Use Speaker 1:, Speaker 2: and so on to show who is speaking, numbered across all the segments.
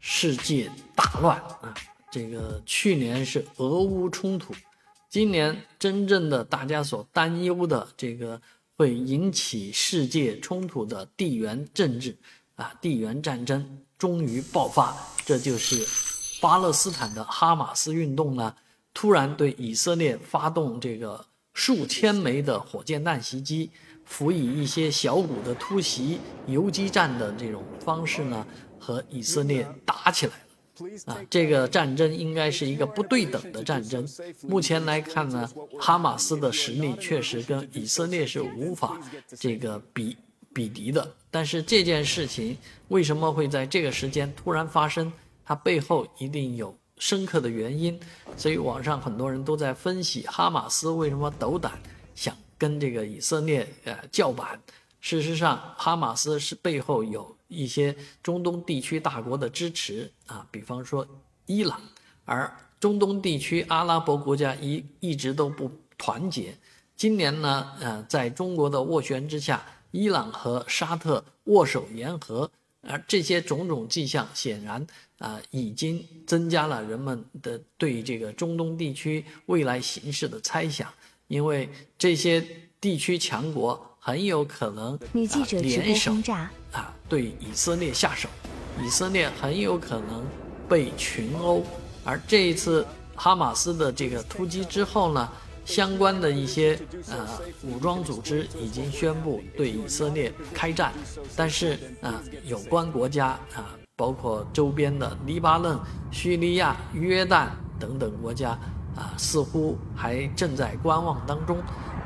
Speaker 1: 世界大乱啊！这个去年是俄乌冲突，今年真正的大家所担忧的这个会引起世界冲突的地缘政治啊，地缘战争终于爆发，这就是巴勒斯坦的哈马斯运动呢，突然对以色列发动这个数千枚的火箭弹袭击。辅以一些小股的突袭、游击战的这种方式呢，和以色列打起来了。啊，这个战争应该是一个不对等的战争。目前来看呢，哈马斯的实力确实跟以色列是无法这个比比敌的。但是这件事情为什么会在这个时间突然发生？它背后一定有深刻的原因。所以网上很多人都在分析哈马斯为什么斗胆想。跟这个以色列呃叫板，事实上，哈马斯是背后有一些中东地区大国的支持啊，比方说伊朗，而中东地区阿拉伯国家一一直都不团结。今年呢，呃，在中国的斡旋之下，伊朗和沙特握手言和，而这些种种迹象显然啊，已经增加了人们的对这个中东地区未来形势的猜想。因为这些地区强国很有可能联手啊，对以色列下手，以色列很有可能被群殴。而这一次哈马斯的这个突击之后呢，相关的一些呃武装组织已经宣布对以色列开战，但是啊，有关国家啊，包括周边的黎巴嫩、叙利亚、约旦等等国家。啊，似乎还正在观望当中。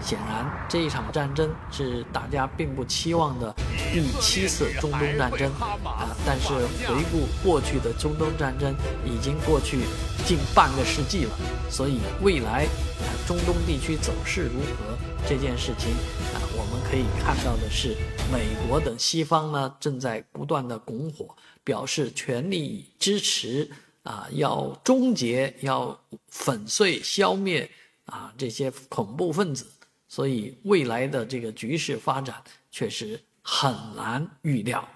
Speaker 1: 显然，这一场战争是大家并不期望的第七次中东战争啊。但是，回顾过去的中东战争，已经过去近半个世纪了。所以，未来啊，中东地区走势如何这件事情啊，我们可以看到的是，美国等西方呢正在不断的拱火，表示全力支持。啊，要终结，要粉碎、消灭啊这些恐怖分子，所以未来的这个局势发展确实很难预料。